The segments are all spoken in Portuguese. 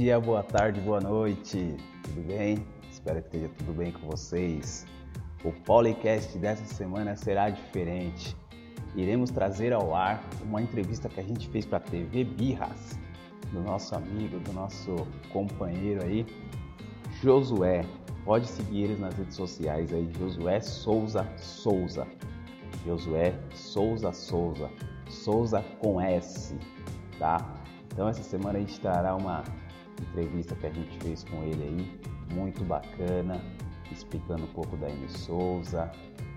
dia, boa tarde, boa noite. Tudo bem? Espero que esteja tudo bem com vocês. O podcast dessa semana será diferente. Iremos trazer ao ar uma entrevista que a gente fez para a TV Birras, do nosso amigo, do nosso companheiro aí, Josué. Pode seguir eles nas redes sociais aí, Josué Souza Souza. Josué Souza Souza. Souza com S, tá? Então essa semana a gente terá uma entrevista que a gente fez com ele aí, muito bacana, explicando um pouco da M Souza,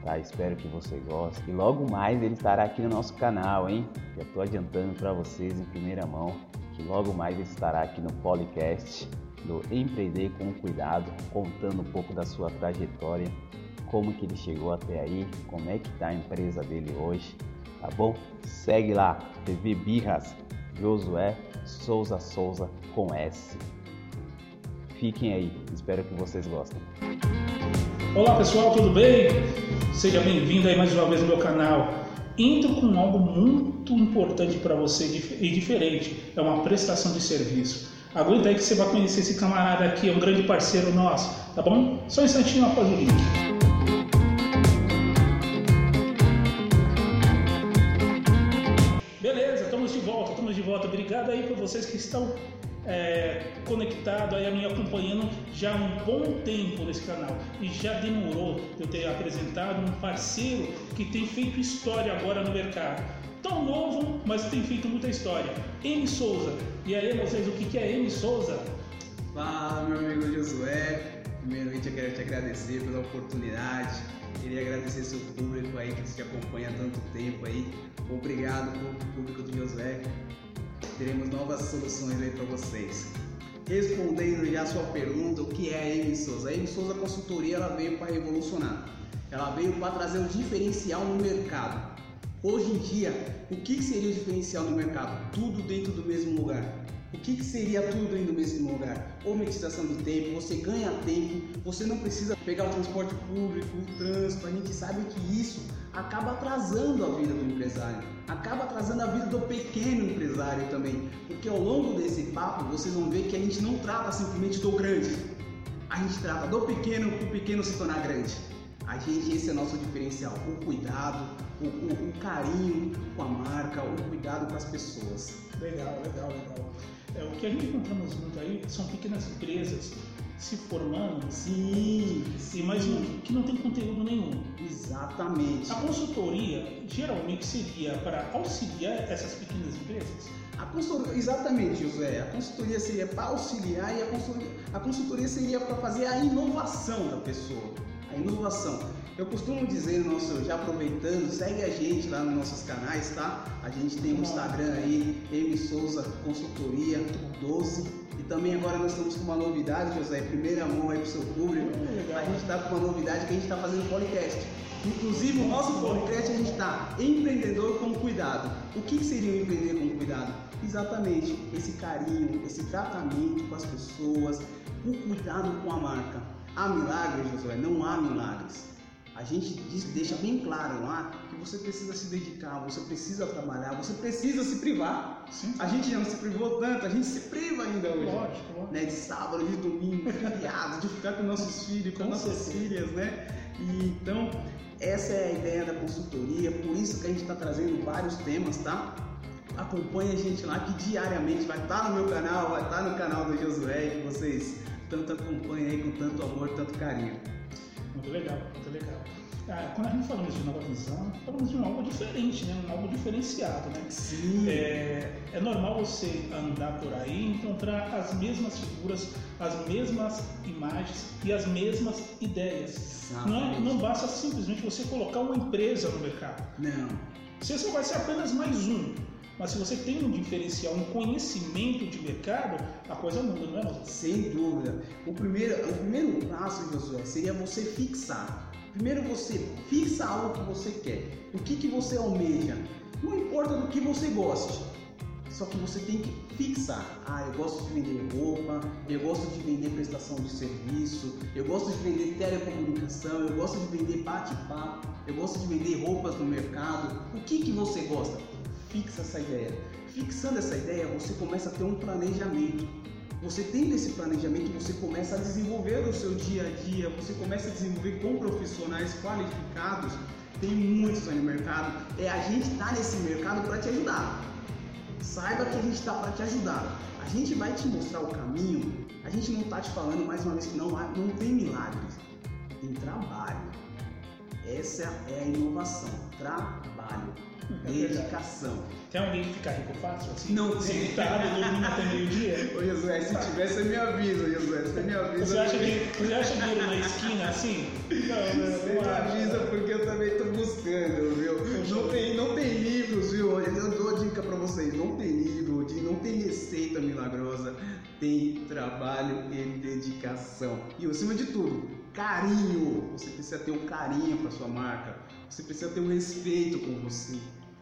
tá? Espero que você goste. E logo mais ele estará aqui no nosso canal, hein? Já estou adiantando para vocês em primeira mão que logo mais ele estará aqui no podcast do Empreender com Cuidado, contando um pouco da sua trajetória, como que ele chegou até aí, como é que está a empresa dele hoje, tá bom? Segue lá, TV Birras, Josué Souza Souza com S. Fiquem aí, espero que vocês gostem. Olá pessoal, tudo bem? Seja bem-vindo aí mais uma vez no meu canal. Entro com algo muito importante para você e diferente, é uma prestação de serviço. Aguenta aí que você vai conhecer esse camarada aqui, é um grande parceiro nosso, tá bom? Só um instantinho após o link. Volta, estamos de volta. Obrigado aí por vocês que estão é, aí, me acompanhando já há um bom tempo nesse canal e já demorou eu ter apresentado um parceiro que tem feito história agora no mercado. Tão novo, mas tem feito muita história. M Souza. E aí, vocês, o que é M Souza? Fala, meu amigo Josué. Primeiramente, eu quero te agradecer pela oportunidade. Queria agradecer seu público aí que te acompanha há tanto tempo aí. Obrigado público do Josué teremos novas soluções aí para vocês. Respondendo já a sua pergunta, o que é a M Souza? A M Souza Consultoria ela veio para revolucionar. Ela veio para trazer um diferencial no mercado. Hoje em dia, o que seria o diferencial no mercado? Tudo dentro do mesmo lugar. O que, que, seria tudo dentro do mesmo lugar? Hometização do tempo, você ganha tempo, você não precisa pegar o transporte público, o trânsito. A gente sabe que isso acaba atrasando a vida do empresário, acaba atrasando a vida do pequeno empresário também. Porque ao longo desse papo vocês vão ver que a gente não trata simplesmente do grande, a gente trata do pequeno para o pequeno se tornar grande. A gente, esse é nosso diferencial, o cuidado, o, o, o carinho com a marca, o cuidado com as pessoas. Legal, legal, legal. O que a gente encontramos muito aí são pequenas empresas se formando. Sim, sim. mas que não tem conteúdo nenhum. Exatamente. A consultoria geralmente seria para auxiliar essas pequenas empresas? A consultoria, exatamente, José. A consultoria seria para auxiliar e a consultoria, a consultoria seria para fazer a inovação da pessoa. A inovação. Eu costumo dizer, nosso, já aproveitando, segue a gente lá nos nossos canais, tá? A gente tem o um Instagram aí, M Souza Consultoria 12. E também agora nós estamos com uma novidade, José, primeira mão aí pro seu público. A gente está com uma novidade que a gente está fazendo podcast. Inclusive o nosso podcast a gente está empreendedor com cuidado. O que seria o empreender com cuidado? Exatamente esse carinho, esse tratamento com as pessoas, o cuidado com a marca. Há milagres, Josué? Não há milagres a gente diz, deixa bem claro lá que você precisa se dedicar, você precisa trabalhar, você precisa se privar. Sim. A gente já não se privou tanto, a gente se priva ainda hoje. Lógico, lógico. Né? De sábado, de domingo, feriados, de ficar com nossos filhos, com, com nossas certeza. filhas, né? E, então, essa é a ideia da consultoria, por isso que a gente está trazendo vários temas, tá? Acompanhe a gente lá que diariamente vai estar tá no meu canal, vai estar tá no canal do Josué, que vocês tanto acompanham aí com tanto amor, tanto carinho. Muito legal, muito legal. Ah, quando a gente falamos de nova visão, falamos de um algo diferente, né? um algo diferenciado. Né? Sim. É, é normal você andar por aí e encontrar as mesmas figuras, as mesmas imagens e as mesmas ideias. Não, é, não basta simplesmente você colocar uma empresa no mercado. Não. Você só vai ser apenas mais um. Mas se você tem um diferencial, um conhecimento de mercado, a coisa muda, não é? Sem dúvida. O primeiro, o primeiro passo, Josué, seria você fixar. Primeiro você fixa algo que você quer. O que, que você almeja. Não importa do que você goste. Só que você tem que fixar. Ah, eu gosto de vender roupa, eu gosto de vender prestação de serviço, eu gosto de vender telecomunicação, eu gosto de vender bate-papo, eu gosto de vender roupas no mercado. O que, que você gosta? fixa essa ideia. Fixando essa ideia, você começa a ter um planejamento. Você tendo esse planejamento, você começa a desenvolver o seu dia a dia, você começa a desenvolver com profissionais qualificados. Tem muitos aí no mercado. É a gente tá nesse mercado para te ajudar. Saiba que a gente está para te ajudar. A gente vai te mostrar o caminho. A gente não está te falando mais uma vez que não, não tem milagres. Tem trabalho. Essa é a inovação. Trabalho. É Dedicação. Tem alguém que fica rico fácil? Assim? Não tem. Sentado, dormindo até meio-dia? Ô Josué, se tivesse, você me avisa, Josué. Você me avisa. Você acha que você acha dinheiro na esquina assim? Não, Você me não, não acho. avisa porque eu também tô buscando, viu? Não tem, não tem livros, viu? Eu dou dica pra vocês. Não tem livro, não tem receita milagrosa. Tem trabalho e dedicação. E acima de tudo, carinho. Você precisa ter um carinho pra sua marca. Você precisa ter um respeito com você.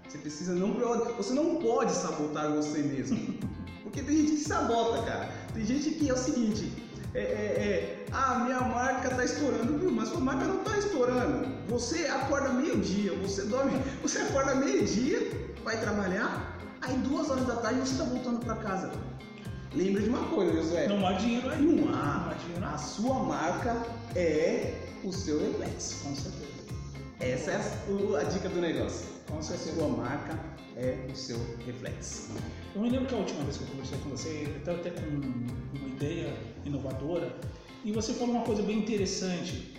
Você precisa não você não pode sabotar você mesmo. Porque tem gente que sabota, cara. Tem gente que é o seguinte, é, é, é, ah, minha marca tá estourando, viu? Mas sua marca não tá estourando. Você acorda meio-dia, você dorme, você acorda meio-dia, vai trabalhar, aí duas horas da tarde você tá voltando pra casa. Lembra de uma coisa, Josué? Não há dinheiro aí. Não Não há. há dinheiro A sua marca é o seu reflexo. Com certeza. Essa é a, a dica do negócio. Com A certeza. sua marca é o seu reflexo. Eu me lembro que a última vez que eu conversei com você, eu estava até com uma ideia inovadora e você falou uma coisa bem interessante.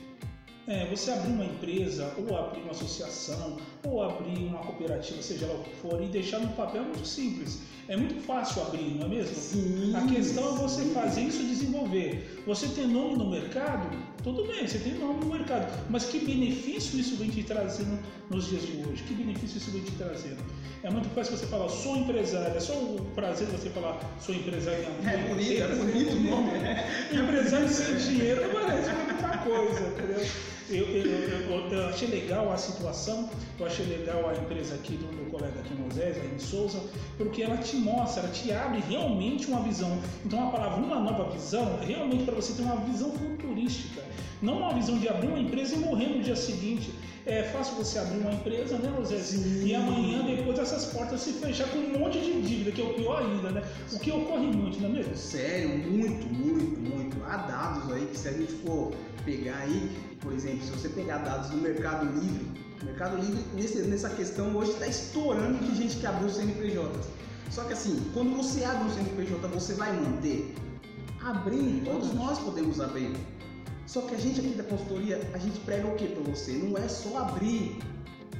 É, você abrir uma empresa, ou abrir uma associação, ou abrir uma cooperativa, seja lá o que for, e deixar no papel é muito simples. É muito fácil abrir, não é mesmo? Sim. A questão é você fazer isso desenvolver. Você tem nome no mercado, tudo bem, você tem nome no mercado, mas que benefício isso vem te trazendo nos dias de hoje? Que benefício isso vem te trazendo? É muito fácil você falar, sou empresário, é só o prazer de você falar, sou empresário. É bonito, é bonito o nome. né? Empresário sem dinheiro parece coisa, entendeu? Eu, eu, eu, eu achei legal a situação, eu achei legal a empresa aqui do meu colega aqui Moisés, a Souza, porque ela te mostra, ela te abre realmente uma visão. Então a palavra uma nova visão é realmente para você ter uma visão futurística, não uma visão de abrir uma empresa e morrer no dia seguinte. É fácil você abrir uma empresa, né? Sim. E amanhã, depois essas portas se fechar com um monte de dívida, que é o pior ainda, né? O que ocorre muito, não é mesmo? Sério, muito, muito, muito. Há dados aí que se a gente for pegar aí, por exemplo, se você pegar dados do Mercado Livre, o Mercado Livre nesse- nessa questão hoje está estourando de gente que abriu CNPJ. Só que assim, quando você abre um CNPJ, você vai manter? Abrir, todos nós podemos abrir. Só que a gente aqui da consultoria, a gente prega o que para você? Não é só abrir,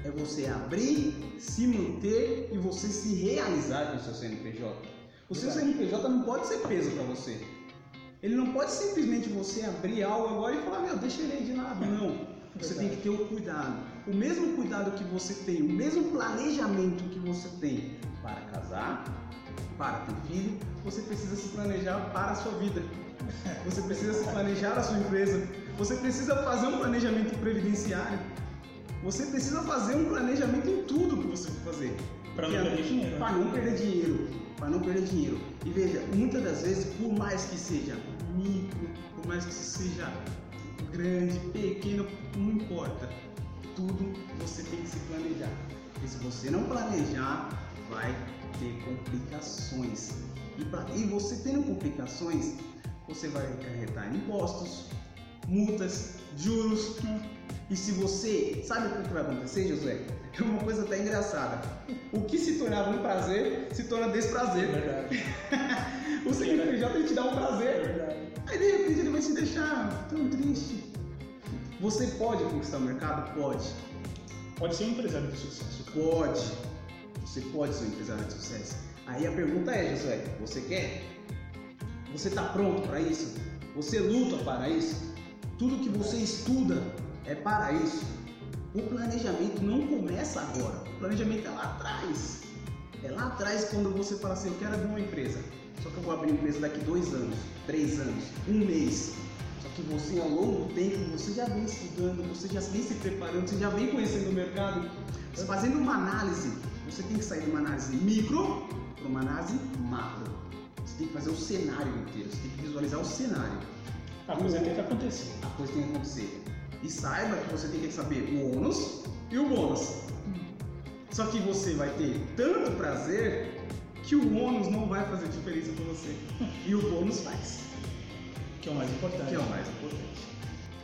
é você abrir, se manter e você se realizar com o seu CNPJ. O seu. CNPJ não pode ser peso para você. Ele não pode simplesmente você abrir algo agora e falar, meu, deixa ele aí de lado. Não. Você tem que ter o cuidado. O mesmo cuidado que você tem, o mesmo planejamento que você tem para casar, para ter filho, você precisa se planejar para a sua vida. Você precisa se planejar a sua empresa. Você precisa fazer um planejamento previdenciário. Você precisa fazer um planejamento em tudo que você for fazer. Pra não perder dinheiro? Para não perder dinheiro. Para não perder dinheiro. E veja, muitas das vezes, por mais que seja micro, por mais que seja grande, pequeno, não importa. Tudo você tem que se planejar. Porque se você não planejar, vai ter complicações. E, pra, e você tendo complicações, você vai acarretar impostos, multas, juros. E se você. Sabe o que vai acontecer, Josué? É uma coisa até engraçada. O que se tornava um prazer se torna É desprazer. verdade. O CNPJ te dá um É prazer. verdade. Aí de repente ele vai se deixar tão triste. Você pode conquistar o mercado? Pode. Pode ser um empresário de sucesso. Pode. Você pode ser um empresário de sucesso. Aí a pergunta é, Josué, você quer? Você está pronto para isso? Você luta para isso? Tudo que você estuda é para isso. O planejamento não começa agora. O planejamento é lá atrás. É lá atrás quando você fala assim, eu quero abrir uma empresa. Só que eu vou abrir empresa daqui dois anos, três anos, um mês. Só que você ao longo do tempo, você já vem estudando, você já vem se preparando, você já vem conhecendo o mercado, fazendo uma análise. Você tem que sair de uma análise micro para uma análise macro. Você tem que fazer o cenário inteiro, você tem que visualizar o cenário. A coisa tem que acontecer. A coisa tem que acontecer. E saiba que você tem que saber o ônus e o bônus. Só que você vai ter tanto prazer que o ônus não vai fazer diferença para você. E o bônus faz. Que é o mais importante. Que é o mais importante.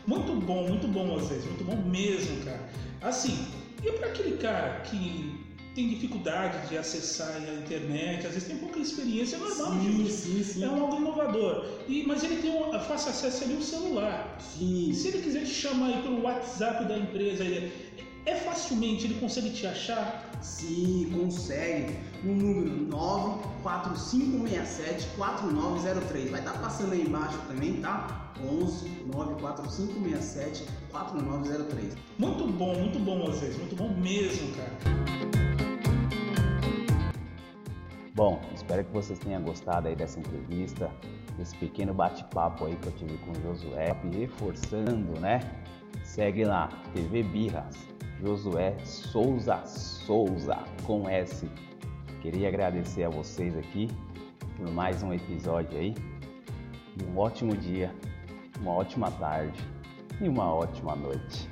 Muito bom, muito bom, Moisés. Muito bom mesmo, cara. Assim, e para aquele cara que tem dificuldade de acessar a internet, às vezes tem pouca experiência, é normal, sim, gente. Sim, sim. É um algo inovador. E, mas ele tem um fácil acesso ali ao celular. Sim. Se ele quiser te chamar aí pelo WhatsApp da empresa, ele, é facilmente, ele consegue te achar? Sim, consegue. No número 94567-4903. Vai estar tá passando aí embaixo também, tá? 11 94567 4903. Muito bom, muito bom, Moisés. Muito bom mesmo, cara. Bom, espero que vocês tenham gostado aí dessa entrevista, desse pequeno bate-papo aí que eu tive com o Josué, reforçando, né? Segue lá, TV Birras, Josué Souza Souza, com S. Queria agradecer a vocês aqui por mais um episódio aí. Um ótimo dia, uma ótima tarde e uma ótima noite.